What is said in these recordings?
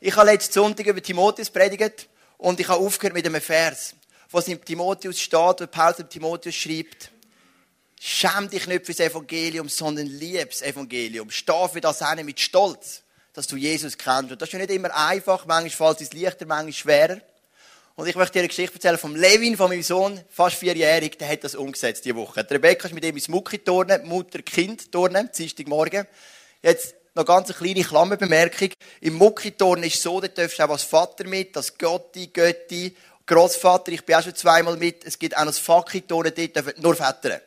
Ich habe letzten Sonntag über Timotheus predigt und ich habe aufgehört mit einem Vers, wo es in Timotheus steht, wo Paulus Timotheus schreibt, schäm dich nicht für das Evangelium, sondern lieb das Evangelium. Steh für das eine mit Stolz, dass du Jesus kennst. Und das ist ja nicht immer einfach, manchmal fällt es leichter, manchmal schwerer. Und ich möchte dir eine Geschichte erzählen vom Levin, von meinem Sohn, fast vierjährig, der hat das umgesetzt diese Woche. Die Rebecca ist mit ihm ins Mucki turnen, Mutter-Kind turnen, Dienstagmorgen. Jetzt noch ganz eine kleine Klammerbemerkung. Im Mucki turnen ist so, da darfst du auch als Vater mit, als Götti, Götti, Großvater, ich bin auch schon zweimal mit. Es gibt auch noch das dort dürfen nur Väter.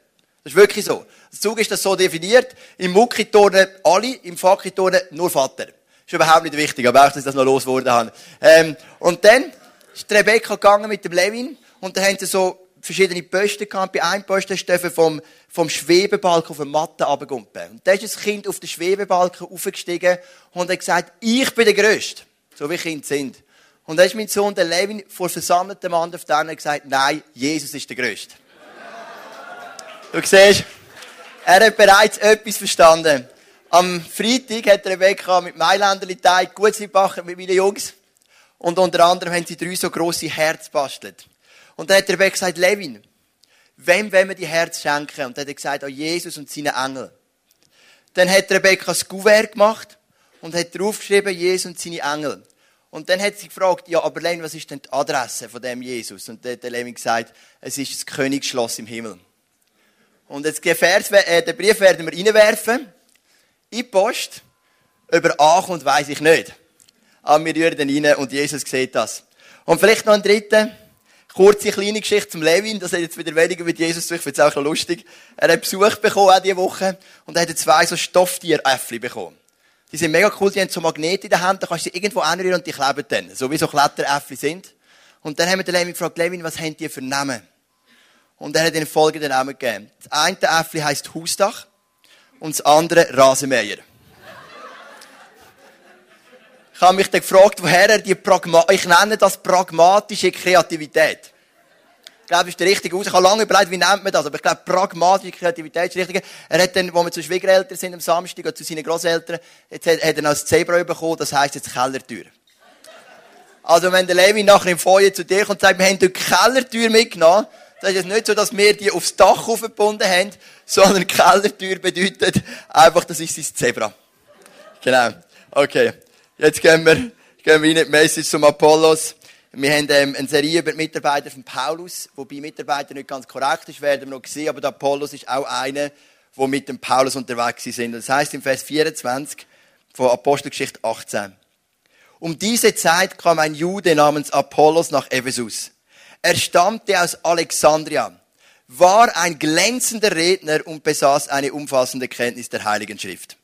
Das ist wirklich so. Das Zug ist das so definiert. Im Mucki turnen alle, im Fakki turnen nur Vater. Ist überhaupt nicht wichtig, aber auch, dass ich das noch losgeworden habe. Ähm, und dann ist Rebecca gegangen mit dem Levin und da haben sie so verschiedene Posten gehabt. Bei einem Posten dürfen vom, vom Schwebebalken auf den Matte runtergumpen. Und da ist das Kind auf den Schwebebalken aufgestiegen und hat gesagt, ich bin der Größte. So wie Kinder sind. Und dann ist mein Sohn, der Levin, vor versammeltem Mann auf der gesagt, nein, Jesus ist der Größte. Du siehst, er hat bereits etwas verstanden. Am Freitag hat Rebecca mit Mailänderli Teig gut gebacken mit meinen Jungs. Und unter anderem haben sie drei so grosse Herz bastelt. Und dann hat der Rebecca gesagt, Levin, wem wollen wir die Herz schenken? Und dann hat er gesagt, an Jesus und seinen Engel. Dann hat Rebecca das Kuvert gemacht und hat draufgeschrieben, Jesus und seine Engel. Und dann hat sie gefragt, ja, aber Levin, was ist denn die Adresse von dem Jesus? Und dann hat der Levin gesagt, es ist das Königsschloss im Himmel. Und jetzt den, Vers, äh, den Brief werden wir reinwerfen. In die Post. Über ankommt, weiss ich nicht. Aber wir rühren ihn rein und Jesus sieht das. Und vielleicht noch ein dritter. Kurze kleine Geschichte zum Levin, das hat jetzt wieder weniger mit Jesus zu, ich finde es auch lustig. Er hat Besuch bekommen, auch diese Woche, und er hat zwei so Stofftieräffli bekommen. Die sind mega cool, die haben so Magnete in der Hand, da kannst du sie irgendwo anrühren und die kleben dann. So wie so Kletteräffli sind. Und dann haben wir den Levin gefragt, Levin, was haben die für Namen? Und er hat ihnen folgenden Namen gegeben. Das eine Äffli heisst Hausdach und das andere Rasenmäher. Ich habe mich dann gefragt, woher er die Pragma ich nenne das pragmatische Kreativität. Ich glaube, das ist der richtige Aus. Ich habe lange überlegt, wie nennt man das, aber ich glaube, pragmatische Kreativität ist das Richtige. Er hat dann, wo wir zu Schwiegereltern sind am Samstag, oder zu seinen Großeltern, jetzt hat, hat er noch ein Zebra bekommen, das heisst jetzt Kellertür. Also, wenn der Levi nachher im Feuer zu dir kommt und sagt, wir haben die Kellertür mitgenommen, dann ist es nicht so, dass wir die aufs Dach aufgebunden haben, sondern Kellertür bedeutet einfach, das ist sein Zebra. Genau. Okay. Jetzt gehen wir, gehen wir in die Message zum Apollos. Wir haben ähm, eine Serie über die Mitarbeiter von Paulus, wobei Mitarbeiter nicht ganz korrekt ist, werden wir noch sehen, aber der Apollos ist auch einer, der mit dem Paulus unterwegs sind. Das heißt im Vers 24 von Apostelgeschichte 18. Um diese Zeit kam ein Jude namens Apollos nach Ephesus. Er stammte aus Alexandria, war ein glänzender Redner und besaß eine umfassende Kenntnis der Heiligen Schrift.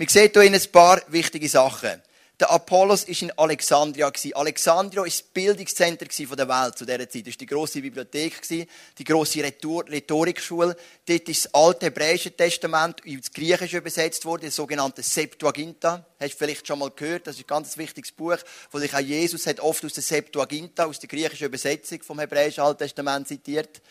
Wir sehen hier ein paar wichtige Sachen. Der Apollos war in Alexandria. Alexandria war das Bildungszentrum der Welt zu dieser Zeit. Das war die grosse Bibliothek, die grosse Rhetorikschule. Dort ist das alte hebräische Testament ins Griechische übersetzt worden, das sogenannte Septuaginta. Hast du vielleicht schon mal gehört? Das ist ein ganz wichtiges Buch, wo sich auch Jesus hat oft aus der Septuaginta, aus der griechischen Übersetzung vom hebräischen Alten Testament zitiert.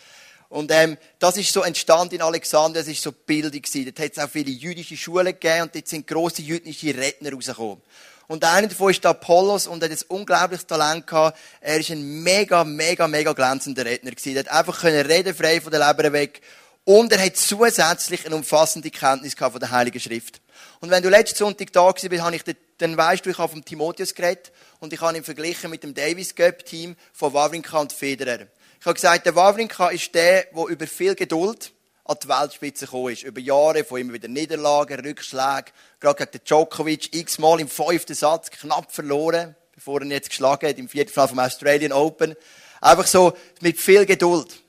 Und ähm, das ist so entstanden in Alexandria, das ist so Bildung gewesen. Dort hat es auch viele jüdische Schulen gegeben und dort sind grosse jüdische Redner rausgekommen. Und einer davon ist der Apollos und hat ein unglaubliches Talent gehabt. Er ist ein mega, mega, mega glänzender Redner gewesen. Er hat einfach können reden, frei von der Leber weg. Und er hat zusätzlich eine umfassende Kenntnis gehabt von der Heiligen Schrift. Und wenn du letzten Sonntag da gewesen bist, habe ich dann weißt du, ich habe vom Timotheus geredet und ich habe ihn verglichen mit dem Davis Cup Team von Wawrinka und Federer. Ich habe gesagt, der Wawrinka ist der, der über viel Geduld an die Weltspitze gekommen ist. Über Jahre von immer wieder Niederlagen, Rückschlägen. Gerade gegen den Djokovic x-mal im fünften Satz knapp verloren, bevor er ihn jetzt geschlagen hat im vierten Fall vom Australian Open. Einfach so mit viel Geduld.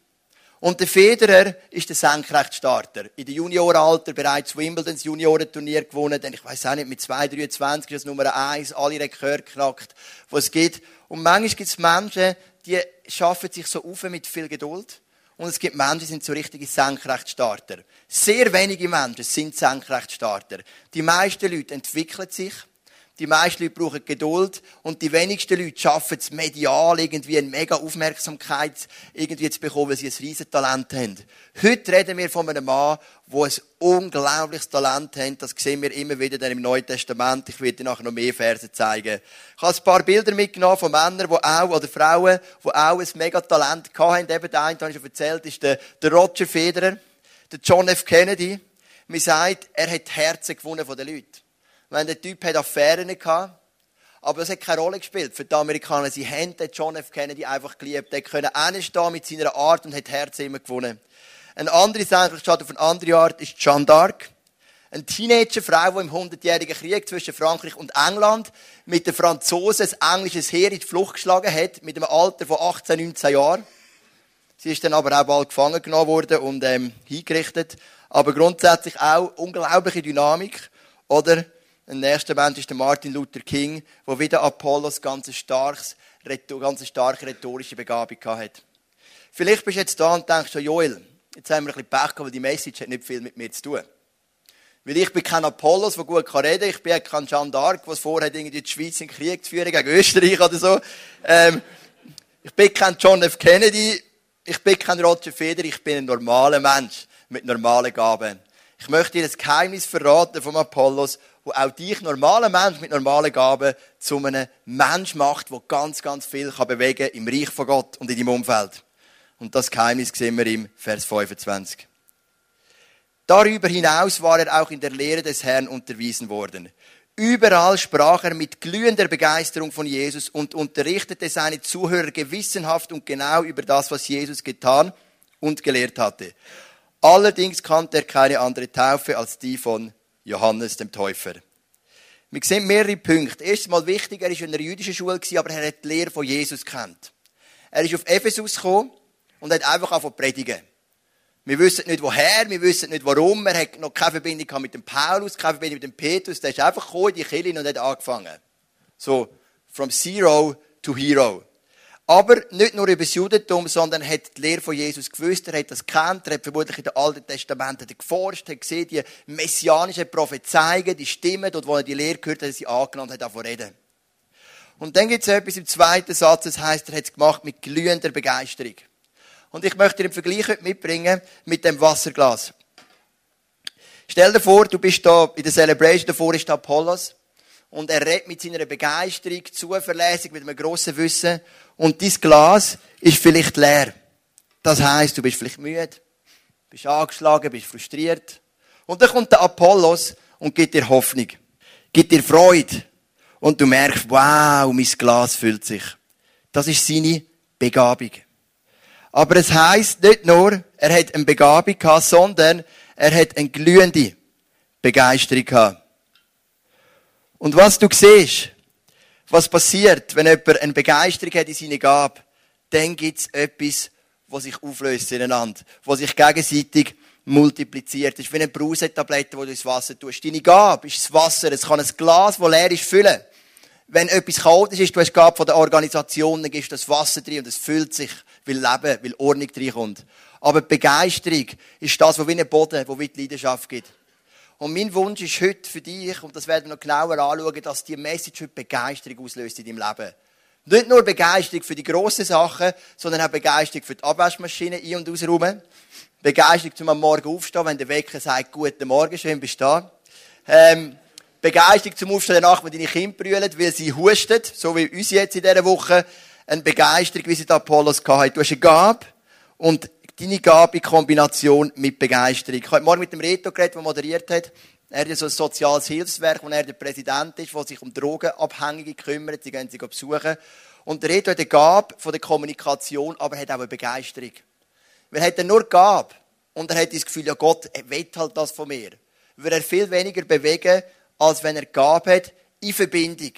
Und der Federer ist der Senkrechtstarter. In der Junioralter bereits Wimbledon das Juniorenturnier gewonnen. Denn ich weiß auch nicht, mit 2,23 ist das Nummer eins, alle Rekorde knackt, was es gibt. Und manchmal gibt es Menschen, die schaffen sich so auf mit viel Geduld. Und es gibt Menschen, die sind so richtige Senkrechtstarter. Sehr wenige Menschen sind Senkrechtstarter. Die meisten Leute entwickeln sich. Die meisten Leute brauchen Geduld und die wenigsten Leute schaffen es medial irgendwie eine mega Aufmerksamkeit irgendwie zu bekommen, weil sie ein riesen Talent haben. Heute reden wir von einem Mann, der ein unglaubliches Talent hat. Das sehen wir immer wieder im Neuen Testament. Ich werde dir nachher noch mehr Verse zeigen. Ich habe ein paar Bilder mitgenommen von Männern, die auch, oder Frauen, die auch ein mega Talent hatten. Eben der eine, den ich schon erzählt, ist der, der Roger Federer, der John F. Kennedy. Man sagt, er hat die Herzen gewonnen von den Leuten wenn der Typ hat Affären gehabt, aber das hat keine Rolle gespielt für die Amerikaner. Sie haben den John F. Kennedy einfach geliebt. Der können hinstehen mit seiner Art und hat Herzen immer gewonnen. Eine andere Sache, statt auf eine andere Art, ist Jeanne d'Arc. Eine Teenagerfrau, die im 100-jährigen Krieg zwischen Frankreich und England mit den Franzosen ein englisches Heer in die Flucht geschlagen hat, mit einem Alter von 18, 19 Jahren. Sie ist dann aber auch bald gefangen genommen worden und ähm, hingerichtet. Aber grundsätzlich auch unglaubliche Dynamik. Oder ein nächster Mensch ist der Martin Luther King, der wieder Apollos ganz starkes, ganz starke rhetorische Begabung hat. Vielleicht bist du jetzt da und denkst, Joel, jetzt haben wir ein bisschen Pech gehabt, weil die Message hat nicht viel mit mir zu tun. Weil ich bin kein Apollos, der gut reden kann. Ich bin kein Jeanne d'Arc, der vorhat, irgendwie die Schweiz in den Krieg zu führen gegen Österreich oder so. Ähm, ich bin kein John F. Kennedy. Ich bin kein Roger Federer. Ich bin ein normaler Mensch mit normalen Gaben. Ich möchte dir das Geheimnis verraten vom Apollos wo auch dich, normalen Mensch mit normalen Gaben, zu einem Mensch macht, der ganz, ganz viel kann bewegen im Reich von Gott und in deinem Umfeld. Und das Geheimnis sehen wir im Vers 25. Darüber hinaus war er auch in der Lehre des Herrn unterwiesen worden. Überall sprach er mit glühender Begeisterung von Jesus und unterrichtete seine Zuhörer gewissenhaft und genau über das, was Jesus getan und gelehrt hatte. Allerdings kannte er keine andere Taufe als die von Johannes dem Täufer. Wir sehen mehrere Punkte. Erstmal wichtig, er war in einer jüdischen Schule, aber er hat die Lehre von Jesus kennt. Er ist auf Ephesus gekommen und hat einfach angefangen predigen. Wir wissen nicht woher, wir wissen nicht warum. Er hat noch keine Verbindung mit dem Paulus, keine Verbindung mit dem Petrus. Der ist einfach gekommen in die Kirche und hat angefangen. So, from zero to hero. Aber nicht nur über das Judentum, sondern er hat die Lehre von Jesus gewusst, er hat das kennt, er hat vermutlich in den Alten Testamenten geforscht, hat gesehen, die messianischen Prophezeiungen, die Stimmen, dort wo er die Lehre gehört hat, sie angenommen hat davon reden. Und dann gibt es etwas im zweiten Satz, das heißt, er hat es gemacht mit glühender Begeisterung. Und ich möchte dir einen Vergleich heute mitbringen mit dem Wasserglas. Stell dir vor, du bist da in der Celebration, davor ist Apollos und er redet mit seiner Begeisterung, zuverlässig, mit einem grossen Wissen und dein Glas ist vielleicht leer. Das heißt, du bist vielleicht müde, bist angeschlagen, bist frustriert. Und dann kommt der Apollos und gibt dir Hoffnung, gibt dir Freude. Und du merkst, wow, mein Glas füllt sich. Das ist seine Begabung. Aber es heißt nicht nur, er hat eine Begabung gehabt, sondern er hat eine glühende Begeisterung gehabt. Und was du siehst, was passiert, wenn jemand eine Begeisterung hat in seine Gabe, dann gibt es etwas, was sich auflöst ineinander, was sich gegenseitig multipliziert. Das ist wie eine Brausetablette, die du ins Wasser tust. Deine Gabe ist das Wasser. Es kann ein Glas, das leer ist, füllen. Wenn etwas chaotisch ist, du hast die Gabe von der Organisation, dann gibst du das Wasser drin und es füllt sich, weil Leben, weil Ordnung reinkommt. Aber die Begeisterung ist das, was wie ein Boden, wo wie die Leidenschaft gibt. Und mein Wunsch ist heute für dich, und das werden wir noch genauer anschauen, dass die Message heute Begeisterung auslöst in deinem Leben. Nicht nur Begeisterung für die grossen Sachen, sondern auch Begeisterung für die Abwaschmaschine ein- und ausräumen. Begeisterung zum am Morgen aufstehen, wenn der Wecker sagt, guten Morgen, schön bist du da. Ähm, Begeisterung zum Aufstehen danach, wenn deine Kinder brüllen, weil sie husten, so wie uns jetzt in dieser Woche. Eine Begeisterung, wie sie der Apollos hatte. Du hast eine Gabe und deine Gabe in Kombination mit Begeisterung. Ich habe morgen mit dem Reto geredet, der moderiert hat. Er hat so ein soziales Hilfswerk, wo er der Präsident ist, der sich um Drogenabhängige kümmert. Sie gehen sie besuchen. Und der Reto hat eine Gabe von der Kommunikation, aber er hat auch eine Begeisterung. Weil er hat nur Gabe. Und er hat das Gefühl, ja Gott, will halt das von mir. Will er viel weniger bewegen, als wenn er Gabe hat, in Verbindung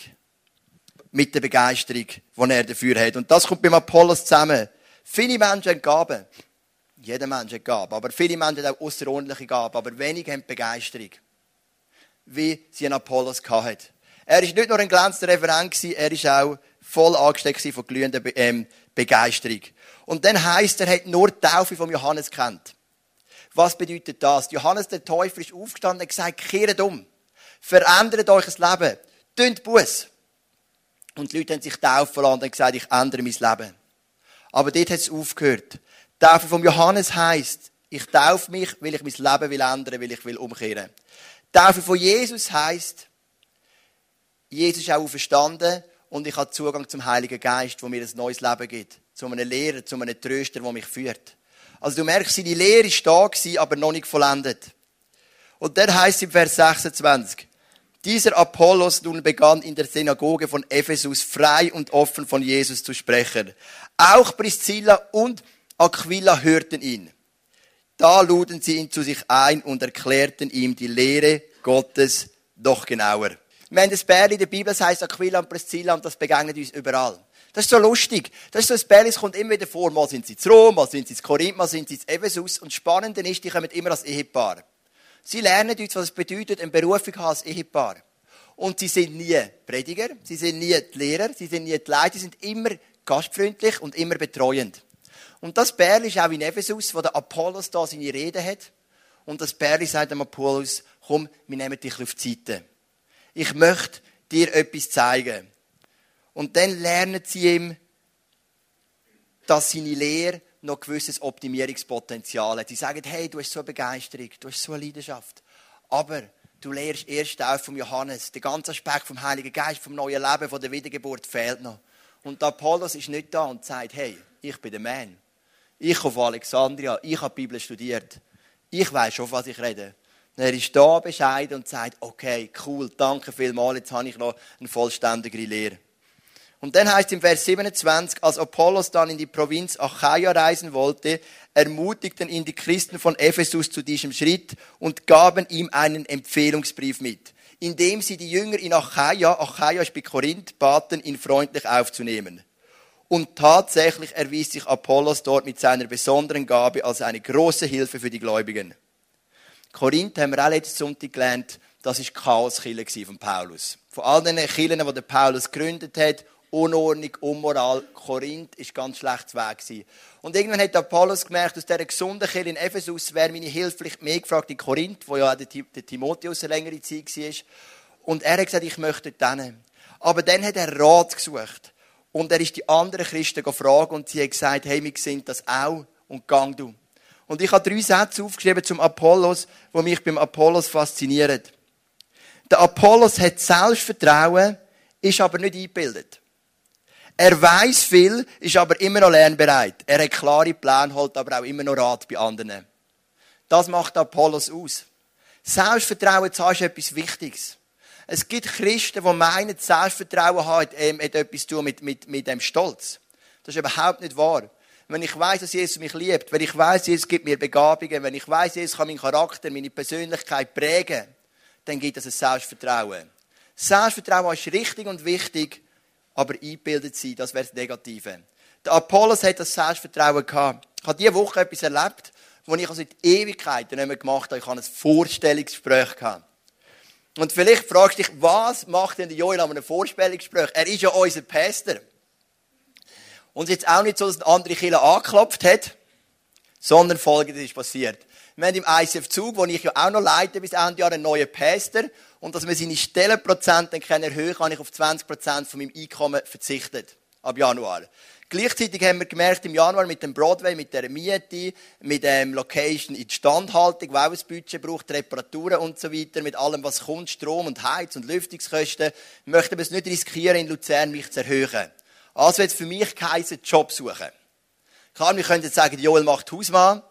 mit der Begeisterung, die er dafür hat. Und das kommt beim Apollos zusammen. Viele Menschen haben Gaben. Jeder Mensch hat Gaben. Aber viele Menschen haben auch außerordentliche Gaben. Aber wenige haben Begeisterung. Wie sie einen Apollos hatten. Er war nicht nur ein glänzender Referent, er war auch voll angesteckt von glühender Be ähm, Begeisterung. Und dann heisst er, hat nur die Taufe von Johannes kennt. Was bedeutet das? Johannes der Täufer ist aufgestanden und gesagt, kehrt um. Verändert euch das Leben. Tönt Buß. Und die Leute haben sich taufen lassen und gesagt, ich ändere mein Leben. Aber dort hat es aufgehört. Taufe von Johannes heisst, ich taufe mich, weil ich mein Leben will ändern, weil ich will umkehren. Taufe von Jesus heisst, Jesus ist auch auferstanden und ich habe Zugang zum Heiligen Geist, wo mir ein neues Leben gibt. Zu einem Lehrer, zu einem Tröster, der mich führt. Also du merkst, seine Lehre war da, aber noch nicht vollendet. Und dann heißt im Vers 26, dieser Apollos nun begann in der Synagoge von Ephesus frei und offen von Jesus zu sprechen. Auch Priscilla und Aquila hörten ihn. Da luden sie ihn zu sich ein und erklärten ihm die Lehre Gottes doch genauer. Wir haben das Bärli in der Bibel, das heisst Aquila und Priscilla, und das begegnet uns überall. Das ist so lustig. Das ist so ein Bärli, das kommt immer wieder vor. Mal sind sie zu Rom, mal sind sie zu Korinth, mal sind sie zu Ephesus. Und das Spannende ist, die kommen immer als Ehepaar. Sie lernen uns, was es bedeutet, eine Berufung als Ehepaar. Und sie sind nie Prediger, sie sind nie die Lehrer, sie sind nie die Leiter, sie sind immer gastfreundlich und immer betreuend. Und das Bärli ist auch in Ephesus, wo der Apollos da seine Rede hat. Und das Bärli sagt dem Apollos, komm, wir nehmen dich auf die Seite ich möchte dir etwas zeigen. Und dann lernen sie ihm, dass seine Lehre noch gewisses Optimierungspotenzial hat. Sie sagen, hey, du hast so eine Begeisterung, du hast so eine Leidenschaft. Aber du lehrst erst auf vom Johannes. Der ganze Aspekt vom Heiligen Geist, vom neuen Leben, von der Wiedergeburt fehlt noch. Und der Apollos ist nicht da und sagt, hey, ich bin der Mann. Ich komme von Alexandria, ich habe die Bibel studiert. Ich weiß schon, was ich rede. Er ist da bescheiden und sagt, okay, cool, danke vielmals, jetzt habe ich noch eine vollständigere Lehre. Und dann heißt im Vers 27, als Apollos dann in die Provinz Achaia reisen wollte, ermutigten ihn die Christen von Ephesus zu diesem Schritt und gaben ihm einen Empfehlungsbrief mit, indem sie die Jünger in Achaia, Achaia ist bei Korinth, baten, ihn freundlich aufzunehmen. Und tatsächlich erwies sich Apollos dort mit seiner besonderen Gabe als eine große Hilfe für die Gläubigen. Korinth haben wir auch letzten Sonntag gelernt, das war Chaoskille von Paulus. Von all den Kirchen, die Paulus gegründet hat, Unordnung, Unmoral, Korinth ist ganz schlecht Weg gewesen. Und irgendwann hat Paulus gemerkt, aus dieser gesunden Kirche in Ephesus wäre meine Hilfe vielleicht mehr gefragt in Korinth, wo ja auch der Timotheus eine längere Zeit war. Und er hat gesagt, ich möchte dort Aber dann hat er Rat gesucht. Und er ist die anderen Christen gefragt und sie haben gesagt, hey, wir sind das auch und gang du. Und ich habe drei Sätze aufgeschrieben zum Apollos, wo mich beim Apollos faszinieren. Der Apollos hat Selbstvertrauen, ist aber nicht eingebildet. Er weiß viel, ist aber immer noch lernbereit. Er hat klare Pläne, holt aber auch immer noch Rat bei anderen. Das macht Apollos aus. Selbstvertrauen zu haben, ist etwas Wichtiges. Es gibt Christen, die meinen, Selbstvertrauen hat, ähm, hat etwas zu tun mit, mit, mit dem Stolz. Das ist überhaupt nicht wahr wenn ich weiß, dass Jesus mich liebt, wenn ich weiß, Jesus gibt mir Begabungen, wenn ich weiß, Jesus kann meinen Charakter, meine Persönlichkeit prägen, dann gibt es ein Selbstvertrauen. Selbstvertrauen ist richtig und wichtig, aber eingebildet sein, das wäre das Negative. Der Apollos hat das Selbstvertrauen gehabt. Ich habe diese Woche etwas erlebt, was ich also in Ewigkeiten nicht mehr gemacht habe. Ich habe ein Vorstellungsgespräch gehabt. Und vielleicht fragst du dich, was macht denn der Joel an einem Vorstellungsgespräch? Er ist ja unser Pastor. Und es ist jetzt auch nicht so, dass ein andere Killer angeklopft hat, sondern Folgendes ist passiert. Wir haben im ICF Zug, wo ich ja auch noch leite bis Ende Jahr, einen neuen Pastor. Und dass wir seine Stellenprozente erhöhen können, habe ich auf 20% von meinem Einkommen verzichtet. Ab Januar. Gleichzeitig haben wir gemerkt, im Januar mit dem Broadway, mit der Miete, mit dem Location in Standhaltung, wo auch ein Budget braucht, Reparaturen und so weiter, mit allem, was kommt, Strom und Heiz- und Lüftungskosten, möchten wir es nicht riskieren, in Luzern mich zu erhöhen. Also es für mich geheißen, Job suchen. Klar, wir können jetzt sagen, Joel macht Hausmann,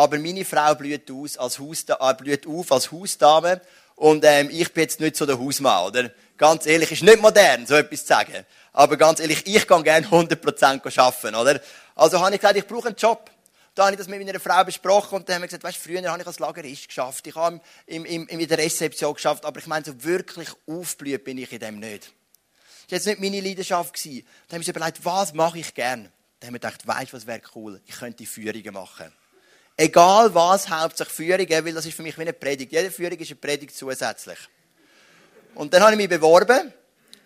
aber meine Frau blüht, aus als Hausda äh, blüht auf als Hausdame und ähm, ich bin jetzt nicht so der Hausmann, oder? Ganz ehrlich, ist nicht modern, so etwas zu sagen. Aber ganz ehrlich, ich kann gerne 100% arbeiten, oder? Also habe ich gesagt, ich brauche einen Job. Da habe ich das mit meiner Frau besprochen und dann haben wir gesagt, weißt, früher habe ich als Lagerist geschafft, ich habe im, im, in der Rezeption geschafft, aber ich meine, so wirklich aufblüht bin ich in dem nicht. Das war jetzt nicht meine Leidenschaft. Dann haben wir uns überlegt, was mache ich gern? Dann haben wir gedacht, weißt du, was wäre cool? Ich könnte Führungen machen. Egal was, hauptsächlich Führungen, weil das ist für mich wie eine Predigt. Jede Führung ist eine Predigt zusätzlich. Und dann habe ich mich beworben.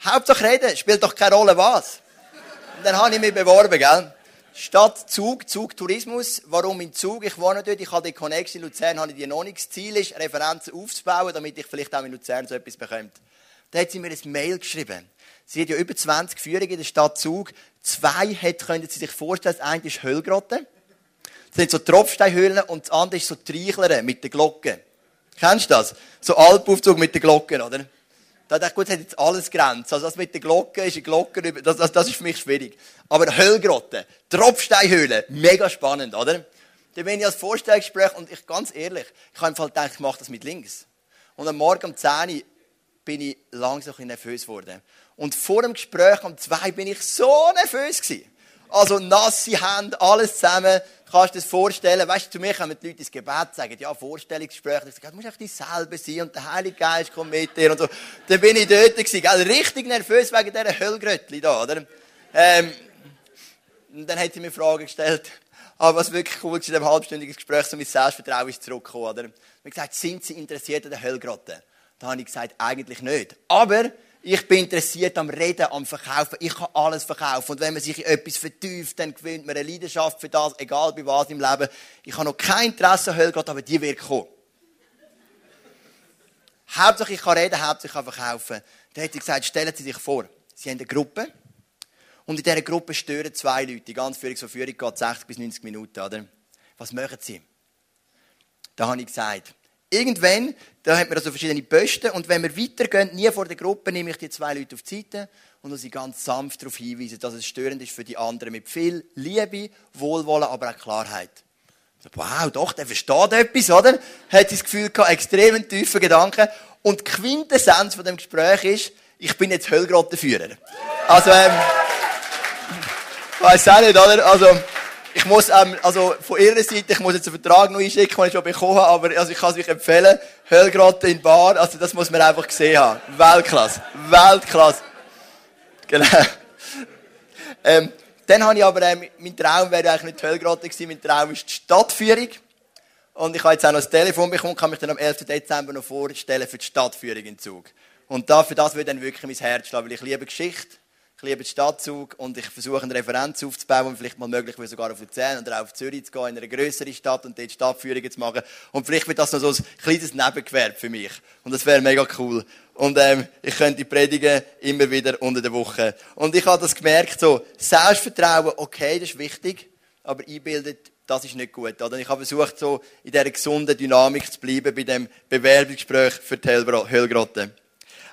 Hauptsache reden, spielt doch keine Rolle was. Und dann habe ich mich beworben, gell? Stadt Zug, Zug Tourismus. Warum in Zug? Ich wohne dort, ich habe die Connection in Luzern, habe ich die noch nicht. Das Ziel ist, Referenzen aufzubauen, damit ich vielleicht auch in Luzern so etwas bekomme. Da hat sie mir ein Mail geschrieben. Sie hat ja über 20 Führungen in der Stadt Zug. Zwei hat, können Sie sich vorstellen, das eine ist Höllgrotte. Das sind so Tropfsteinhöhlen und das andere ist so Treichlern mit den Glocken. Kennst du das? So Alpaufzug mit den Glocken, oder? Da dachte ich, gut, das hat jetzt alles Grenzen. Also das mit den Glocken ist eine Glocke, das, das, das ist für mich schwierig. Aber Höllgrotte, Tropfsteinhöhlen, mega spannend, oder? Dann bin ich als Vorstellungsgespräch und ich, ganz ehrlich, ich habe im Fall gedacht, ich mache das mit links. Und am Morgen um 10 Uhr bin ich langsam ein nervös geworden. Und vor dem Gespräch um 2 bin ich so nervös gewesen. Also nasse Hände, alles zusammen. Kannst du dir das vorstellen? Weißt du, zu mir kommen die Leute ins Gebet sagen, ja, Vorstellungsgespräch. Ich sage, du musst echt selber sein und der Heilige Geist kommt mit dir und so. Dann bin ich dort gewesen, gell? richtig nervös wegen dieser Höllgröttli da, oder? Ähm, und dann hat sie mir Fragen gestellt. Aber was wirklich cool war, in diesem halbstündigen Gespräch, so mein Selbstvertrauen ist zurückgekommen, oder? Habe gesagt, sind Sie interessiert an der Höllgrotte? Da habe ich gesagt, eigentlich nicht. Aber ich bin interessiert am Reden, am Verkaufen. Ich kann alles verkaufen. Und wenn man sich in etwas vertieft, dann gewinnt man eine Leidenschaft für das, egal bei was im Leben. Ich habe noch kein Interesse an Höllgott, aber die wird kommen. Hauptsache ich kann reden, Hauptsache ich kann verkaufen. Dann hat sie gesagt, stellen Sie sich vor, Sie haben eine Gruppe. Und in dieser Gruppe stören zwei Leute. Die ganze Führung, so Führung geht 60 bis 90 Minuten, oder? Was machen Sie? Da habe ich gesagt, irgendwann, da hat man also verschiedene Posten und wenn wir weitergehen, nie vor der Gruppe, nehme ich die zwei Leute auf die Seite und sie ganz sanft darauf hinweisen, dass es störend ist für die anderen mit viel Liebe, Wohlwollen, aber auch Klarheit. Wow, doch, der versteht etwas, oder? Hat das Gefühl gehabt, extrem tiefe Gedanken. Und die Quintessenz von dem Gespräch ist, ich bin jetzt Höllgrottenführer. Also, ähm, weiß auch nicht, oder? Also, ich muss, ähm, also von ihrer Seite, ich muss jetzt einen Vertrag noch einschicken, den ich schon bekommen habe, aber also ich kann es euch empfehlen. Höllgrotte in Bar, also das muss man einfach gesehen haben. Weltklasse. Weltklasse. Genau. Ähm, dann habe ich aber, ähm, mein Traum wäre eigentlich nicht die Höllgrotte gewesen, mein Traum ist die Stadtführung. Und ich habe jetzt auch noch das Telefon bekommen, kann mich dann am 11. Dezember noch vorstellen für die Stadtführung in Zug. Und dafür das würde dann wirklich mein Herz schlagen, weil ich liebe Geschichte ich liebe den Stadtzug und ich versuche eine Referenz aufzubauen und vielleicht mal möglich sogar auf Luzern oder auf Zürich zu gehen, in eine größere Stadt und dort Stadtführungen zu machen. Und vielleicht wird das noch so ein kleines Nebengewerbe für mich. Und das wäre mega cool. Und ähm, ich könnte predigen immer wieder unter der Woche. Und ich habe das gemerkt, so Selbstvertrauen, okay, das ist wichtig, aber einbildet, das ist nicht gut. Oder? Ich habe versucht, so in dieser gesunden Dynamik zu bleiben bei dem Bewerbungsgespräch für die Höllgrotte.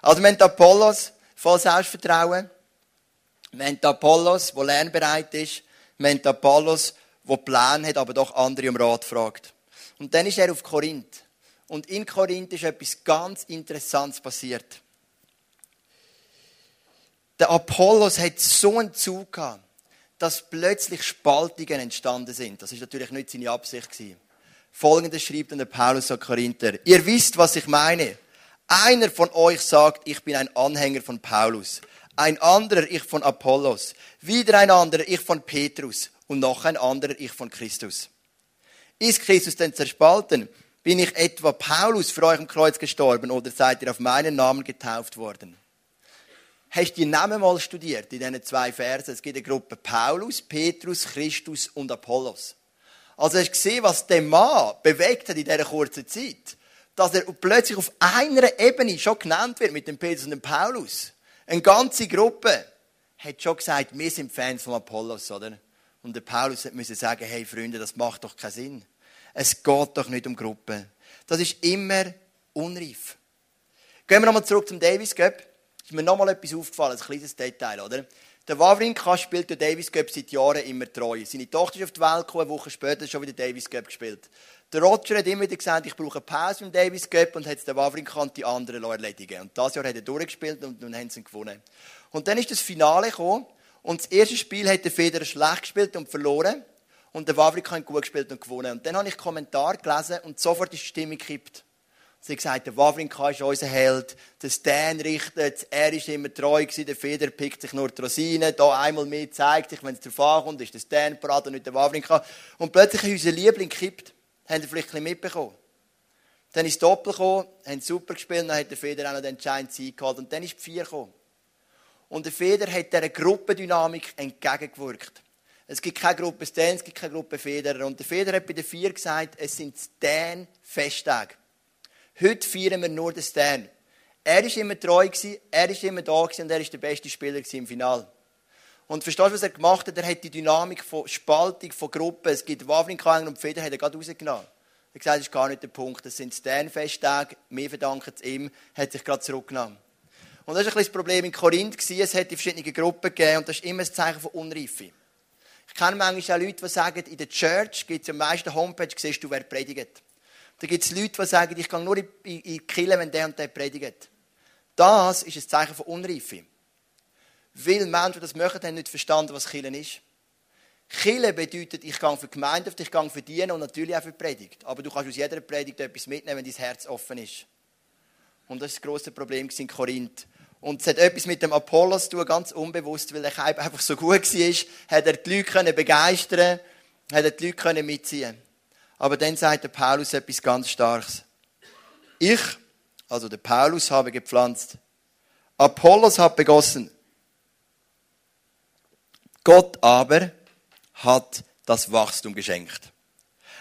Also wir haben Apollos, voll Selbstvertrauen. Wir haben Apollos, der lernbereit ist. Wir haben Apollos, der Plan hat, aber doch andere um Rat fragt. Und dann ist er auf Korinth. Und in Korinth ist etwas ganz Interessantes passiert. Der Apollos hat so einen Zug gehabt, dass plötzlich Spaltungen entstanden sind. Das ist natürlich nicht seine Absicht gewesen. Folgendes schreibt dann der Paulus an Korinther. Ihr wisst, was ich meine. Einer von euch sagt, ich bin ein Anhänger von Paulus ein anderer ich von Apollos, wieder ein anderer ich von Petrus und noch ein anderer ich von Christus. Ist Christus denn zerspalten? Bin ich etwa Paulus für euch am Kreuz gestorben oder seid ihr auf meinen Namen getauft worden? Hast du die Namen mal studiert in diesen zwei Versen? Es gibt eine Gruppe Paulus, Petrus, Christus und Apollos. Also hast du gesehen, was der Mann bewegt hat in dieser kurzen Zeit? Dass er plötzlich auf einer Ebene schon genannt wird mit dem Petrus und dem Paulus. Eine ganze Gruppe hat schon gesagt, wir sind Fans von Apollos, oder? Und der Paulus musste sagen, hey Freunde, das macht doch keinen Sinn. Es geht doch nicht um Gruppen. Das ist immer unreif. Gehen wir nochmal zurück zum Davis Cup. Ist mir nochmal etwas aufgefallen, ein kleines Detail, oder? Der Wawrinka spielt den Davis Cup seit Jahren immer treu. Seine Tochter ist auf die Welt gekommen, eine Woche später schon wieder Davis Cup gespielt. Der Roger hat immer wieder gesagt, ich brauche eine Pause im Davis Cup und hat es den Wawrinka und die anderen erledigen Und das Jahr hat er durchgespielt und dann haben sie ihn gewonnen. Und dann ist das Finale gekommen und das erste Spiel hat der Federer schlecht gespielt und verloren und der Wawrinka hat gut gespielt und gewonnen. Und dann habe ich Kommentar gelesen und sofort ist die Stimme gekippt. Sie hat gesagt, der Wawrinka ist unser Held, der Stan richtet, er ist immer treu gewesen, der Feder pickt sich nur die Rosinen, da einmal mehr zeigt sich, wenn es darauf ankommt, ist der Stan parat und nicht der Wawrinka. Und plötzlich ist unser Liebling gekippt. Habt ihr vielleicht ein mitbekommen? Dann ist Doppel gekommen, haben super gespielt, dann hat der Feder auch noch den entscheidenden Sieg geholt und dann ist die Vier gekommen. Und der Feder hat dieser Gruppendynamik entgegengewirkt. Es gibt keine Gruppe Stan, es gibt keine Gruppe Federer. Und der Feder hat bei den Vier gesagt, es sind Stan-Festtage. Heute feiern wir nur den Stan. Er war immer treu, er war immer da und er war der beste Spieler im Finale. Und verstehst du, was er gemacht hat? Er hat die Dynamik von Spaltung, von Gruppen, es gibt Waffeln und Feder, hat er gerade rausgenommen. Er hat gesagt, das ist gar nicht der Punkt. Das sind Sternfesttage, wir verdanken es ihm, hat sich gerade zurückgenommen. Und das war ein bisschen das Problem in Korinth. Es hat verschiedene Gruppen gegeben und das ist immer ein Zeichen von Unreife. Ich kenne manchmal auch Leute, die sagen, in der Church gibt es am meisten Homepage, siehst du, wer predigt. Da gibt es Leute, die sagen, ich gehe nur in die Kirche, wenn der und der predigt. Das ist ein Zeichen von Unreife. Weil Menschen, die das machen, haben nicht verstanden, was Kirche ist. Kirche bedeutet, ich gehe für die Gemeinde, ich gehe für dienen und natürlich auch für die Predigt. Aber du kannst aus jeder Predigt etwas mitnehmen, wenn dein Herz offen ist. Und das ist das grosse Problem in Korinth. Und es hat etwas mit dem Apollos zu tun, ganz unbewusst, weil er einfach so gut war, hat er die Leute begeistern hat er die Leute mitziehen Aber dann sagt der Paulus etwas ganz Starkes. Ich, also der Paulus, habe gepflanzt. Apollos hat begossen. Gott aber hat das Wachstum geschenkt.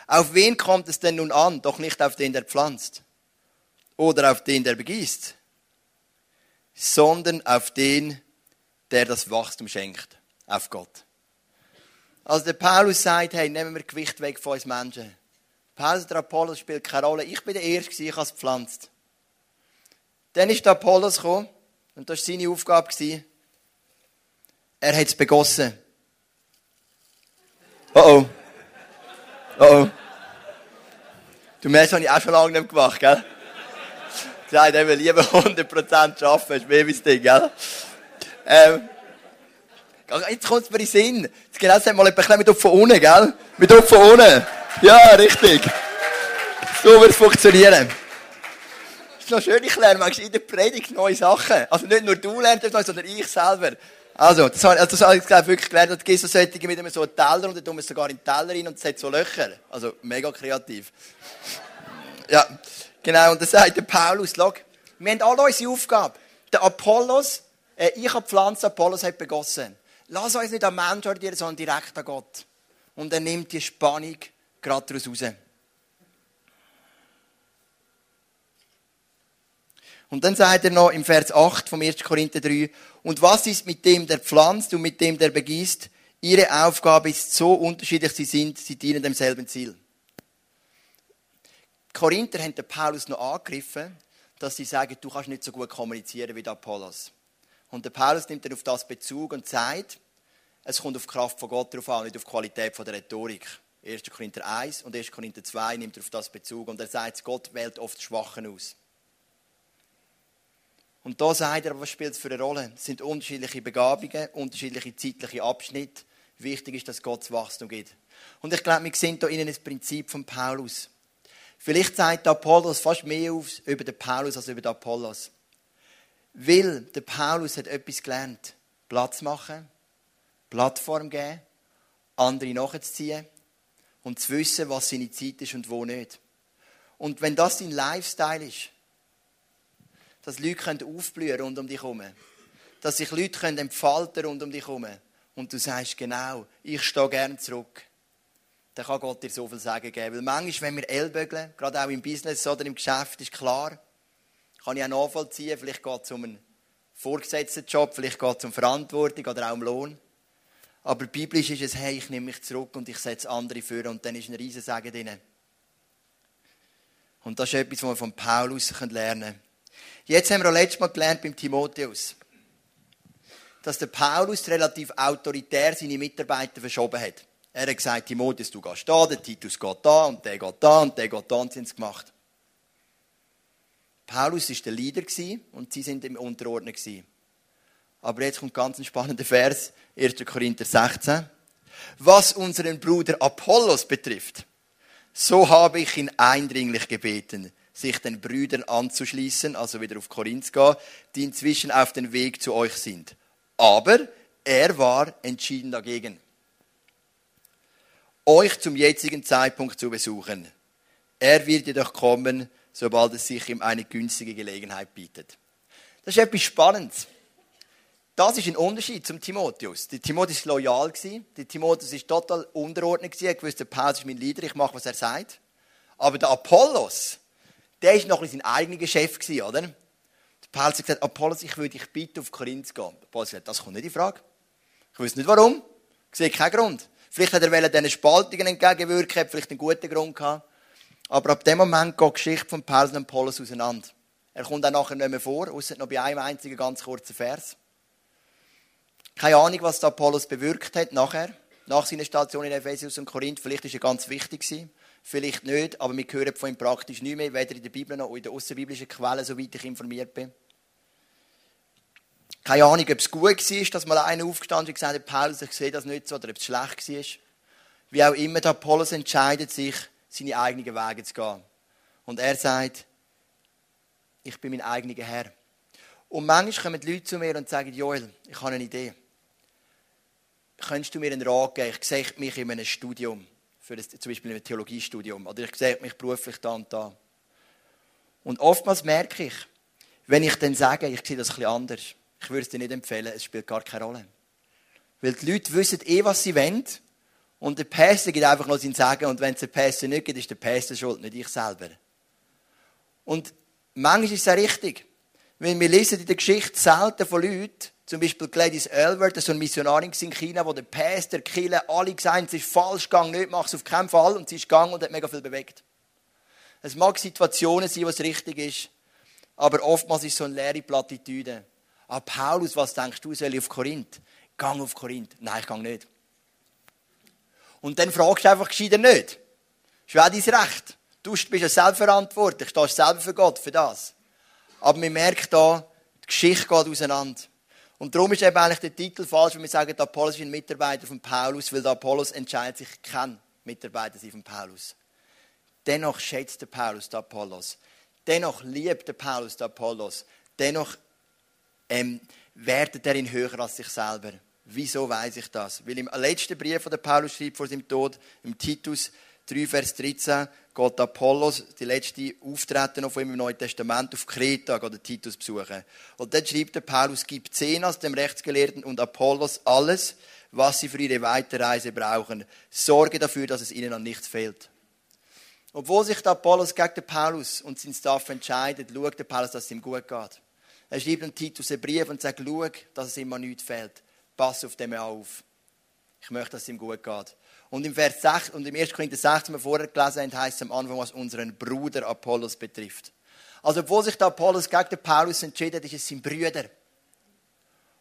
Auf wen kommt es denn nun an? Doch nicht auf den, der pflanzt oder auf den, der begießt, sondern auf den, der das Wachstum schenkt, auf Gott. Also der Paulus sagt, hey, nehmen wir Gewicht weg von uns Menschen. Paulus der Apollos spielt keine Rolle. Ich bin der Erste, ich habe es gepflanzt. Dann ist der Apollos gekommen und das war seine Aufgabe. Er hat es begossen. Oh oh. Oh oh. Du merkst, das habe ich auch schon lange nicht gemacht, gell? Sagt, er will lieber 100% arbeiten, ist mehr mein Ding, gell? Ähm, jetzt kommt es mir in den Sinn. Jetzt genau das mal bisschen mit von unten, gell? Mit von unten. Ja, richtig. So wird es funktionieren. Das ist noch schön, ich lerne manchmal in der Predigt neue Sachen. Also nicht nur du lernst das, sondern ich selber. Also, das habe, also ich wirklich gelernt. Es gibt so solche mit einem so einen Teller und dann tun wir sogar in den Teller rein und es hat so Löcher. Also, mega kreativ. Ja, genau. Und dann sagt der Paulus, schau, wir haben alle unsere Aufgabe. Der Apollos, äh, ich habe pflanzt, Apollos hat begossen. Lass uns nicht an Menschen orientieren, sondern direkt an Gott. Und er nimmt die Spannung gerade daraus raus. Und dann sagt er noch im Vers 8 vom 1. Korinther 3, und was ist mit dem, der pflanzt und mit dem, der begießt? Ihre Aufgabe ist so unterschiedlich sie sind, sie dienen demselben Ziel. Korinther haben den Paulus noch angegriffen, dass sie sagen, du kannst nicht so gut kommunizieren wie der Apollos. Und der Paulus nimmt dann auf das Bezug und sagt, es kommt auf die Kraft von Gott drauf an, nicht auf die Qualität der Rhetorik. 1. Korinther 1 und 1. Korinther 2 nimmt er auf das Bezug und er sagt, Gott wählt oft Schwachen aus. Und da sagt er, was spielt es für eine Rolle? Es sind unterschiedliche Begabungen, unterschiedliche zeitliche Abschnitte. Wichtig ist, dass Gott das Wachstum gibt. Und ich glaube, wir sehen hier innen das Prinzip von Paulus. Vielleicht sagt der Apollos fast mehr auf über den Paulus als über den Apollos. Weil der Paulus hat etwas gelernt. Platz machen, Plattform geben, andere nachzuziehen und zu wissen, was seine Zeit ist und wo nicht. Und wenn das dein Lifestyle ist, dass Leute aufblühen rund um dich herum. Dass sich Leute entfalten rund um dich herum. Und du sagst, genau, ich stehe gerne zurück. Dann kann Gott dir so viel Sagen geben. Weil manchmal, wenn wir ellbögeln, gerade auch im Business oder im Geschäft, ist klar, kann ich auch nachvollziehen, vielleicht geht es um einen vorgesetzten Job, vielleicht geht es um Verantwortung oder auch um Lohn. Aber biblisch ist es, hey, ich nehme mich zurück und ich setze andere für und dann ist ein riesen Sagen drin. Und das ist etwas, was wir von Paulus lernen können. Jetzt haben wir auch letztes Mal gelernt beim Timotheus, dass der Paulus relativ autoritär seine Mitarbeiter verschoben hat. Er hat gesagt, Timotheus, du gehst da, der Titus geht da und der geht da und der geht da und sie haben es gemacht. Paulus war der Leader und sie sind im Unterordnen. Aber jetzt kommt ganz ein spannender Vers, 1. Korinther 16. Was unseren Bruder Apollos betrifft, so habe ich ihn eindringlich gebeten, sich den Brüdern anzuschließen, also wieder auf Korinth gehen, die inzwischen auf dem Weg zu euch sind. Aber er war entschieden dagegen, euch zum jetzigen Zeitpunkt zu besuchen. Er wird jedoch kommen, sobald es sich ihm eine günstige Gelegenheit bietet. Das ist etwas Spannendes. Das ist ein Unterschied zum Timotheus. Der Timotheus war loyal. Der Timotheus war total unterordnet. Er wusste, Paulus ist mein Leader, ich mache, was er sagt. Aber der Apollos, der war noch ein sein eigener Chef, oder? Paulus hat gesagt, Apollos, ich würde dich bitten, auf Korinth zu gehen. Paulus hat gesagt, das kommt nicht in Frage. Ich weiß nicht warum. Ich sehe keinen Grund. Vielleicht hat er diesen Spaltungen entgegenwirken, hat vielleicht einen guten Grund gehabt. Aber ab dem Moment geht die Geschichte von Paulus und Apollos auseinander. Er kommt auch nachher nicht mehr vor, außer noch bei einem einzigen ganz kurzen Vers. Keine Ahnung, was der Apollos bewirkt hat nachher, nach seiner Station in Ephesus und Korinth. Vielleicht ist er ganz wichtig gewesen, vielleicht nicht, aber wir hören von ihm praktisch nicht mehr, weder in der Bibel noch in den außerbiblischen Quellen, soweit ich informiert bin. Keine Ahnung, ob es gut war, dass mal einer aufgestanden ist und gesagt hat, Paulus, ich sehe das nicht so, oder ob es schlecht war. Wie auch immer, der Apollos entscheidet sich, seine eigenen Wege zu gehen. Und er sagt, ich bin mein eigener Herr. Und manchmal kommen die Leute zu mir und sagen, Joel, ich habe eine Idee. Könntest du mir einen Rat geben? Ich sehe mich in einem Studium, für das, zum Beispiel in einem Theologiestudium, oder ich sehe mich beruflich da und da. Und oftmals merke ich, wenn ich dann sage, ich sehe das ein bisschen anders, ich würde es dir nicht empfehlen, es spielt gar keine Rolle. Weil die Leute wissen eh, was sie wollen. Und der Pastor gibt einfach nur sein Sagen. Und wenn es der Pastor nicht gibt, ist der Pastor schuld, nicht ich selber. Und manchmal ist es auch richtig. Wenn wir lesen in der Geschichte selten von Leuten, zum Beispiel Gladys Elwer, das so eine Missionarin in China, wo der Pastor, Kille, alle gesagt es ist falsch gegangen, nicht, mach es auf keinen Fall. Und sie ist gegangen und hat mega viel bewegt. Es mag Situationen sein, wo es richtig ist, aber oftmals ist es so eine leere Plattitüde. Ah, Paulus, was denkst du, soll ich auf Korinth? Gang auf Korinth. Nein, ich gang nicht. Und dann fragst du einfach gescheiter nicht. Das ist auch dein Recht. Du bist ja selbstverantwortlich, stehst selber für Gott, für das. Aber man merkt da, die Geschichte geht auseinander. Und darum ist eben eigentlich der Titel falsch, wenn wir sagen, der Apollos ist ein Mitarbeiter von Paulus, weil der Apollos entscheidet sich kein Mitarbeiter von Paulus. Dennoch schätzt der Paulus den Apollos. Dennoch liebt der Paulus den Apollos. Dennoch ähm, wertet er ihn höher als sich selber. Wieso weiß ich das? Weil im letzten Brief, den Paulus schreibt vor seinem Tod, im Titus 3, Vers 13, geht Apollos, die letzte Auftreten noch von ihm im Neuen Testament, auf Kreta, geht Titus besuchen. Und dort schreibt der Paulus, gibt Zenas, dem Rechtsgelehrten, und Apollos alles, was sie für ihre Weiterreise brauchen. Sorge dafür, dass es ihnen an nichts fehlt. Obwohl sich der Apollos gegen den Paulus und seinen Staff entscheidet, schaut der Paulus, dass es ihm gut geht. Er schreibt dem Titus einen Brief und sagt, schau, dass es ihm an nichts fehlt. Pass auf dem auf. Ich möchte, dass es ihm gut geht. Und im Vers 6, und im 1. Korinther 16, wir vorher gelesen haben, heißt es am Anfang, was unseren Bruder Apollos betrifft. Also, obwohl sich der Apollos gegen den Paulus entschieden hat, ist es sein Brüder.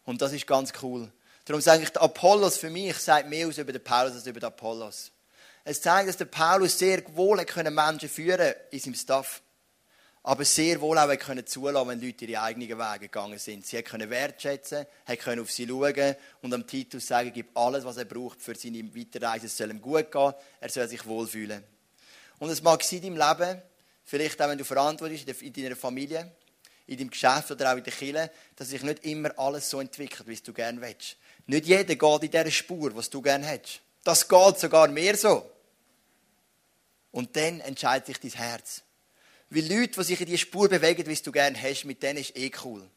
Und das ist ganz cool. Darum sage ich, der Apollos für mich sagt mehr aus über den Paulus als über den Apollos. Es zeigt, dass der Paulus sehr wohl Menschen führen in seinem Staff aber sehr wohl auch können zulassen, wenn Leute ihre eigenen Wege gegangen sind. Sie können wertschätzen, können auf sie schauen und am Titus sagen, gib alles, was er braucht für seine Weiterreise. Es soll ihm gut gehen, er soll sich wohlfühlen. Und es mag sein in deinem Leben, vielleicht auch wenn du verantwortlich bist in deiner Familie, in deinem Geschäft oder auch in der Kirche, dass sich nicht immer alles so entwickelt, wie du gerne willst. Nicht jeder geht in dieser Spur, was du gerne hättest. Das geht sogar mehr so. Und dann entscheidet sich dein Herz. Weil Leute, die sich in die Spur bewegen, wie du gerne hast, mit denen ist eh cool.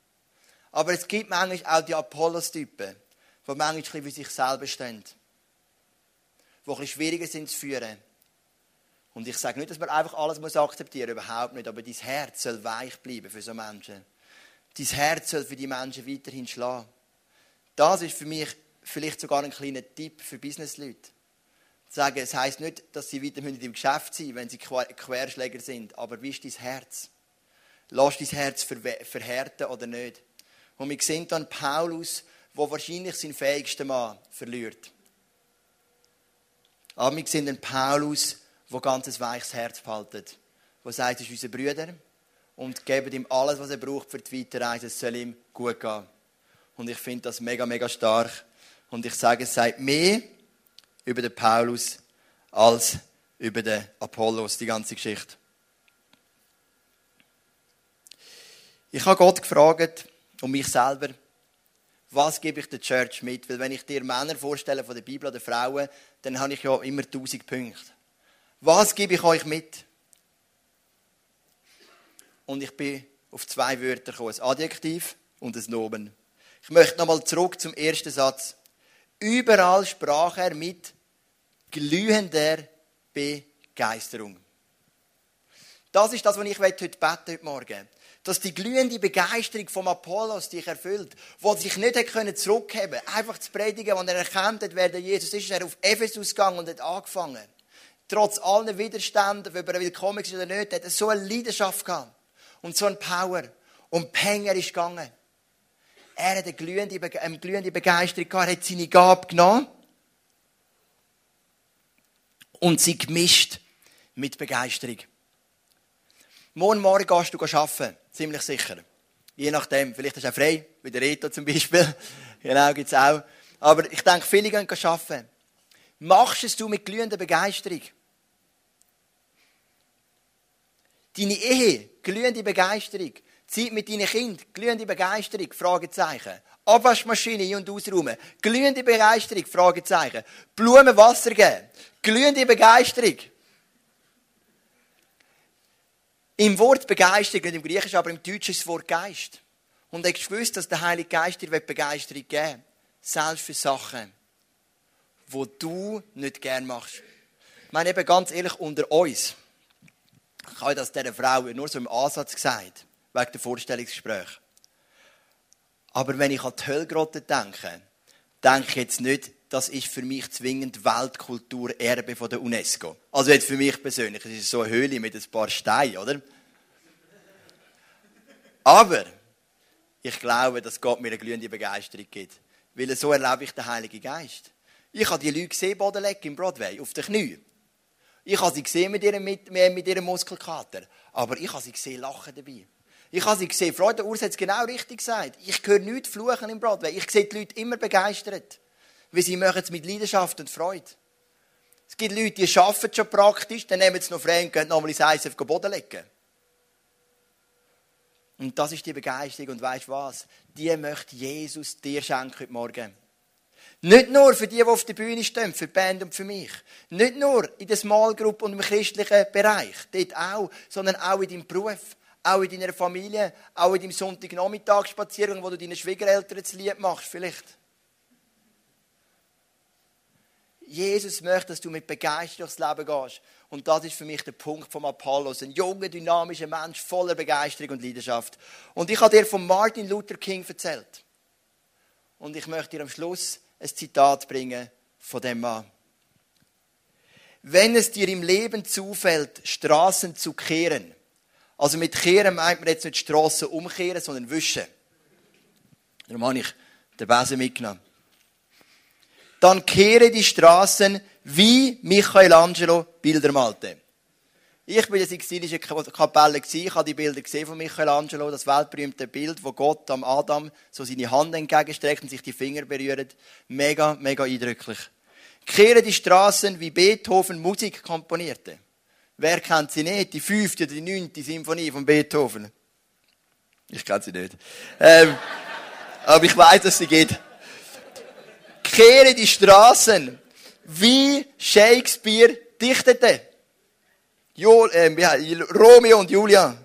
Aber es gibt manchmal auch die Apollos-Typen, die manchmal für sich selber stehen. Die ein bisschen schwieriger sind zu führen. Und ich sage nicht, dass man einfach alles muss akzeptieren muss, überhaupt nicht. Aber dein Herz soll weich bleiben für so Menschen. Dein Herz soll für die Menschen weiterhin schlagen. Das ist für mich vielleicht sogar ein kleiner Tipp für Businessleute sagen, es heißt nicht, dass sie weiter im Geschäft sein wenn sie Querschläger sind. Aber wie ist dein Herz? Lass dein Herz verhärten oder nicht? Und wir sehen dann Paulus, der wahrscheinlich seinen fähigsten Mann verliert. Aber wir sehen den Paulus, der ganz ein weiches Herz behaltet. Der sagt, es ist unser Brüder und geben ihm alles, was er braucht für die Weiterreise. Es soll ihm gut gehen. Und ich finde das mega, mega stark. Und ich sage, es sagt mehr über den Paulus als über den Apollos, die ganze Geschichte. Ich habe Gott gefragt und mich selber, was gebe ich der Church mit? Weil wenn ich dir Männer vorstelle von der Bibel oder Frauen, dann habe ich ja immer tausend Punkte. Was gebe ich euch mit? Und ich bin auf zwei Wörter gekommen, ein Adjektiv und ein Nomen. Ich möchte nochmal zurück zum ersten Satz. Überall sprach er mit glühender Begeisterung. Das ist das, was ich heute beten heute Morgen. dass die glühende Begeisterung vom Apollos dich erfüllt, wo sich nicht können zurückheben, einfach zu predigen, wenn er erkannt hat, wer der Jesus ist, ist er auf Ephesus gegangen und hat angefangen. Trotz allen Widerständen, ob er willkommen ist oder nicht, hat er so eine Leidenschaft gehabt und so eine Power. Und Penger ist gegangen. Er hat eine glühende, eine glühende Begeisterung gehabt, er hat seine Gabe genommen und sie gemischt mit Begeisterung. Morgen Morgen gehst du arbeiten, ziemlich sicher. Je nachdem, vielleicht ist er frei, wie der Reto zum Beispiel. genau, gibt es auch. Aber ich denke, viele gehen arbeiten. Machst es du mit glühender Begeisterung? Deine Ehe, glühende Begeisterung. Zeit mit deinen Kindern, glühende Begeisterung, Fragezeichen. Abwaschmaschine ein- und ausräumen, glühende Begeisterung, Fragezeichen. Blumen Wasser geben, glühende Begeisterung. Im Wort Begeisterung, nicht im Griechischen, aber im Deutschen ist das Wort Geist. Und ich gewusst, dass der Heilige Geist dir Begeisterung geben will. Selbst für Sachen, die du nicht gern machst. Ich meine eben ganz ehrlich, unter uns. Ich habe das dieser Frau nur so im Ansatz gesagt, wegen der Vorstellungsgespräch. Aber wenn ich an die Höllgrotte denke, denke ich jetzt nicht, das ist für mich zwingend Weltkulturerbe von der UNESCO. Also jetzt für mich persönlich, es ist so eine Höhle mit ein paar Steinen, oder? Aber ich glaube, dass Gott mir eine glühende Begeisterung gibt. Weil so erlebe ich den Heiligen Geist. Ich habe die Leute gesehen, Bodenleck im Broadway, auf den Knien. Ich habe sie gesehen mit ihrem, mit, mit ihrem Muskelkater. Aber ich habe sie gesehen lachen dabei. Ich habe sie gesehen, Freude Urs hat es genau richtig gesagt. Ich höre nichts fluchen im Broadway. Ich sehe die Leute immer begeistert. Weil sie machen es mit Leidenschaft und Freude. Es gibt Leute, die arbeiten schon praktisch, dann nehmen sie noch frei und gehen nochmal ins Eis auf den Boden legen. Und das ist die Begeisterung. Und weißt du was? Die möchte Jesus dir schenken heute Morgen. Nicht nur für die, die auf der Bühne stehen, für die Band und für mich. Nicht nur in der Small Group und im christlichen Bereich, dort auch, sondern auch in deinem Beruf, auch in deiner Familie, auch in deinem Sonntagnachmittagsspaziergang, wo du deinen Schwiegereltern das Lied machst, vielleicht. Jesus möchte, dass du mit Begeisterung durchs Leben gehst. Und das ist für mich der Punkt vom Apollos. Ein junger, dynamischer Mensch, voller Begeisterung und Leidenschaft. Und ich habe dir von Martin Luther King erzählt. Und ich möchte dir am Schluss ein Zitat bringen von dem Mann. Wenn es dir im Leben zufällt, Straßen zu kehren, also mit kehren meint man jetzt nicht Straßen umkehren, sondern wischen. Darum habe ich den Besen mitgenommen. Dann kehre die Straßen wie Michelangelo Bilder malte. Ich bin in der Sixtinischen Kapelle ich habe die Bilder gesehen von Michelangelo, das weltberühmte Bild, wo Gott am Adam so seine Hand entgegenstreckt und sich die Finger berührt. Mega, mega eindrücklich. Kehre die Straßen wie Beethoven Musik komponierte. Wer kennt sie nicht? Die fünfte oder die neunte Symphonie von Beethoven. Ich kenne sie nicht. Ähm, aber ich weiß, dass sie geht. Kehre die Straßen wie Shakespeare dichtete. Jol, äh, Romeo und Julia.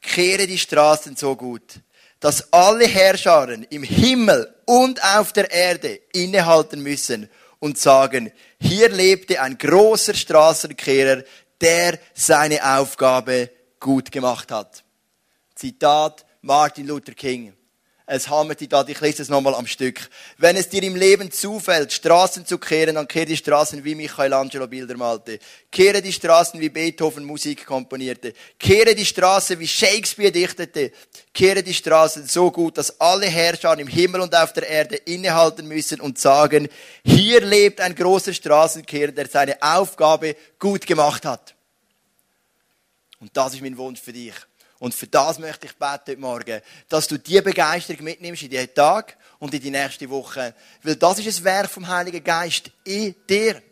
Kehre die Straßen so gut, dass alle Herrscharen im Himmel und auf der Erde innehalten müssen und sagen, hier lebte ein großer Straßenkehrer, der seine Aufgabe gut gemacht hat. Zitat Martin Luther King es hammert die da, ich lese es nochmal am Stück. Wenn es dir im Leben zufällt, Straßen zu kehren, dann kehre die Straßen wie Michelangelo Bilder malte. Kehre die Straßen wie Beethoven Musik komponierte. Kehre die Straße wie Shakespeare dichtete. Kehre die Straßen so gut, dass alle Herrscher im Himmel und auf der Erde innehalten müssen und sagen, hier lebt ein großer Straßenkehrer, der seine Aufgabe gut gemacht hat. Und das ist mein Wunsch für dich. Und für das möchte ich beten heute Morgen, dass du diese Begeisterung mitnimmst in diesen Tag und in die nächste Woche. Weil das ist ein Werk vom Heiligen Geist in dir.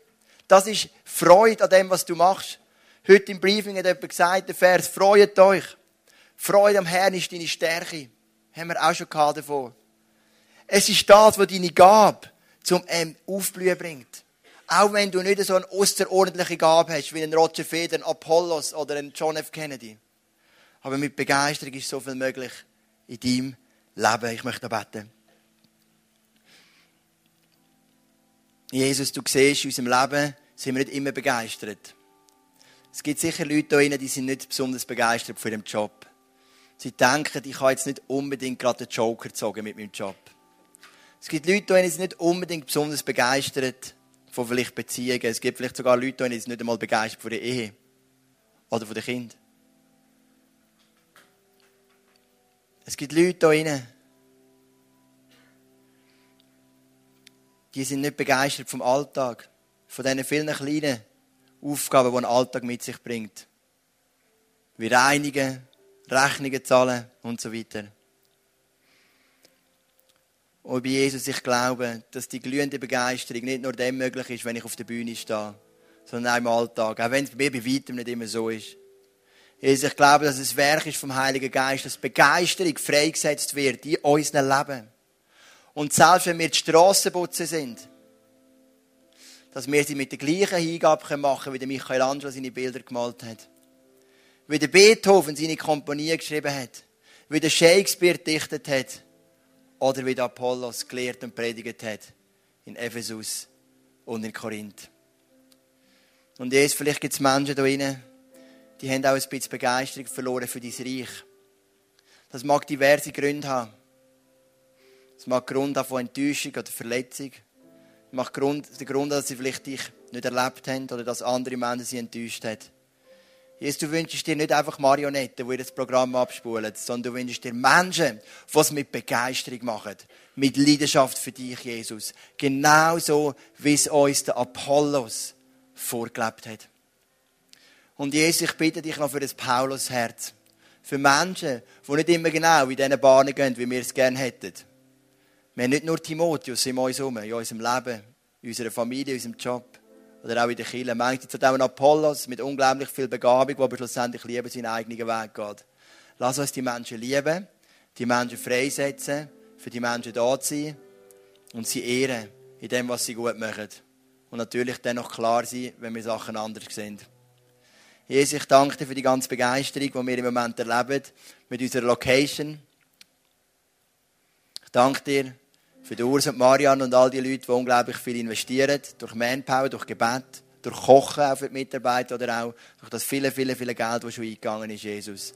Das ist Freude an dem, was du machst. Heute im Briefing hat jemand gesagt, der Vers, freut euch. Freude am Herrn ist deine Stärke. Haben wir auch schon gehabt davon. Es ist das, was deine Gabe zum ähm, Aufblühen bringt. Auch wenn du nicht so eine außerordentliche Gabe hast, wie ein Roger Federer, ein Apollos oder ein John F. Kennedy. Aber mit Begeisterung ist so viel möglich in deinem Leben. Ich möchte beten. Jesus, du siehst, in unserem Leben sind wir nicht immer begeistert. Es gibt sicher Leute hier die sind nicht besonders begeistert von ihrem Job. Sie denken, ich habe jetzt nicht unbedingt gerade den Joker gezogen mit meinem Job. Es gibt Leute hier die sind nicht unbedingt besonders begeistert von vielleicht Beziehungen. Es gibt vielleicht sogar Leute die sind nicht einmal begeistert von der Ehe. Oder von den Kindern. Es gibt Leute hier die sind nicht begeistert vom Alltag, von diesen vielen kleinen Aufgaben, die ein Alltag mit sich bringt. Wie reinigen, Rechnungen zahlen und so weiter. Und bei Jesus, ich glaube, dass die glühende Begeisterung nicht nur dem möglich ist, wenn ich auf der Bühne stehe, sondern auch im Alltag. Auch wenn es bei mir bei weitem nicht immer so ist. Jesus, ich glaube, dass es Werk ist vom Heiligen Geist, dass Begeisterung freigesetzt wird in unserem Leben. Und selbst wenn wir die Strassenputzen sind, dass wir sie mit der gleichen Hingabe machen können, wie der Michelangelo seine Bilder gemalt hat. Wie der Beethoven seine Komponie geschrieben hat. Wie der Shakespeare dichtet hat. Oder wie der Apollos gelehrt und predigt hat. In Ephesus und in Korinth. Und jetzt, vielleicht gibt es Menschen da die haben auch ein bisschen Begeisterung verloren für dein Reich. Das mag diverse Gründe haben. Es mag Grund haben von Enttäuschung oder Verletzung. Es mag Grund, der Grund, dass sie vielleicht dich nicht erlebt haben oder dass andere Menschen sie enttäuscht haben. Jesus, du wünschst dir nicht einfach Marionetten, die das Programm abspulen, sondern du wünschst dir Menschen, die es mit Begeisterung machen. Mit Leidenschaft für dich, Jesus. Genauso, wie es uns der Apollos vorgelebt hat. Und Jesus, ich bitte dich noch für das Paulus-Herz. Für Menschen, die nicht immer genau in diesen Bahnen gehen, wie wir es gerne hätten. Wir haben nicht nur Timotheus in uns herum, in unserem Leben, in unserer Familie, in unserem Job oder auch in der Kirche. Sind auch ein Apollos mit unglaublich viel Begabung, der aber schlussendlich lieber seinen eigenen Weg geht. Lass uns die Menschen lieben, die Menschen freisetzen, für die Menschen da zu sein und sie ehren in dem, was sie gut machen. Und natürlich dann noch klar sein, wenn wir Sachen anders sehen. Jesus, ich danke dir für die ganze Begeisterung, die wir im Moment erleben mit unserer Location. Ich danke dir für die Urs und Marianne und all die Leute, die unglaublich viel investieren, durch Manpower, durch Gebet, durch Kochen auch für die Mitarbeiter oder auch durch das viele, viele, viele Geld, das schon eingegangen ist, Jesus.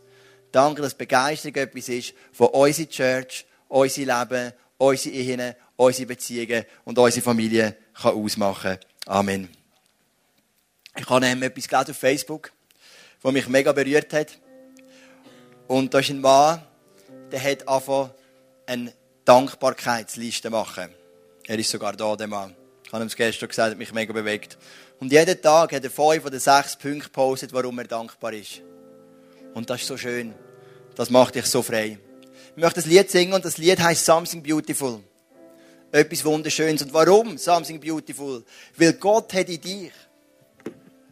Danke, dass Begeisterung etwas ist, von unsere Church, unser Leben, unsere Ehen, unsere Beziehungen und unsere Familie kann ausmachen. Amen. Ich habe etwas gelesen auf Facebook, das mich mega berührt hat. Und da ist ein Mann, der hat einfach einen Dankbarkeitsliste machen. Er ist sogar da, der Mann. Ich habe ihm es gestern gesagt, hat mich mega bewegt. Und jeden Tag hat er fünf oder sechs Punkte gepostet, warum er dankbar ist. Und das ist so schön. Das macht dich so frei. Ich möchte das Lied singen und das Lied heißt Something Beautiful. Etwas Wunderschönes. Und warum Something Beautiful? Weil Gott hat in dich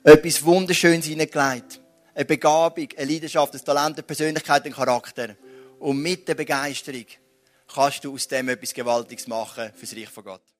etwas Wunderschönes hineingelegt. Eine Begabung, eine Leidenschaft, ein Talent, eine Persönlichkeit, einen Charakter. Und mit der Begeisterung kannst du aus dem etwas Gewaltiges machen fürs Reich von Gott.